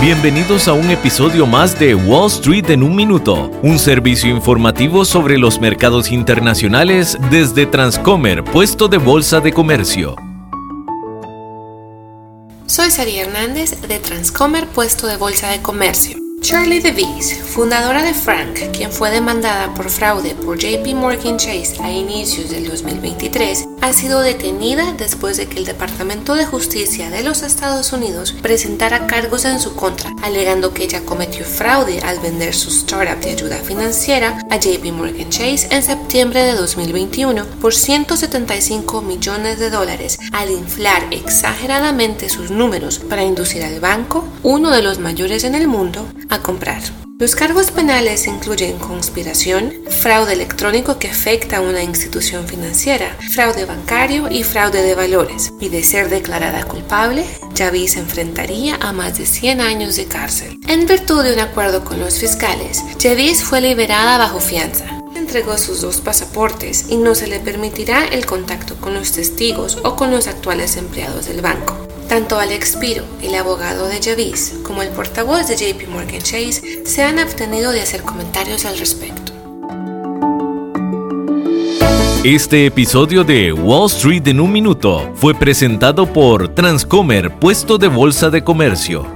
Bienvenidos a un episodio más de Wall Street en un minuto, un servicio informativo sobre los mercados internacionales desde Transcomer, puesto de bolsa de comercio. Soy Sari Hernández de Transcomer, puesto de bolsa de comercio. Charlie DeVries, fundadora de Frank, quien fue demandada por fraude por JP Morgan Chase a inicios del 2023, ha sido detenida después de que el Departamento de Justicia de los Estados Unidos presentara cargos en su contra, alegando que ella cometió fraude al vender su startup de ayuda financiera a JP Morgan Chase en septiembre de 2021 por 175 millones de dólares al inflar exageradamente sus números para inducir al banco, uno de los mayores en el mundo, a comprar. Los cargos penales incluyen conspiración, fraude electrónico que afecta a una institución financiera, fraude bancario y fraude de valores. Y de ser declarada culpable, Javi se enfrentaría a más de 100 años de cárcel. En virtud de un acuerdo con los fiscales, Javis fue liberada bajo fianza. Entregó sus dos pasaportes y no se le permitirá el contacto con los testigos o con los actuales empleados del banco. Tanto Alex Piro, el abogado de Javis, como el portavoz de JP Morgan Chase se han abstenido de hacer comentarios al respecto. Este episodio de Wall Street en un minuto fue presentado por Transcomer, puesto de bolsa de comercio.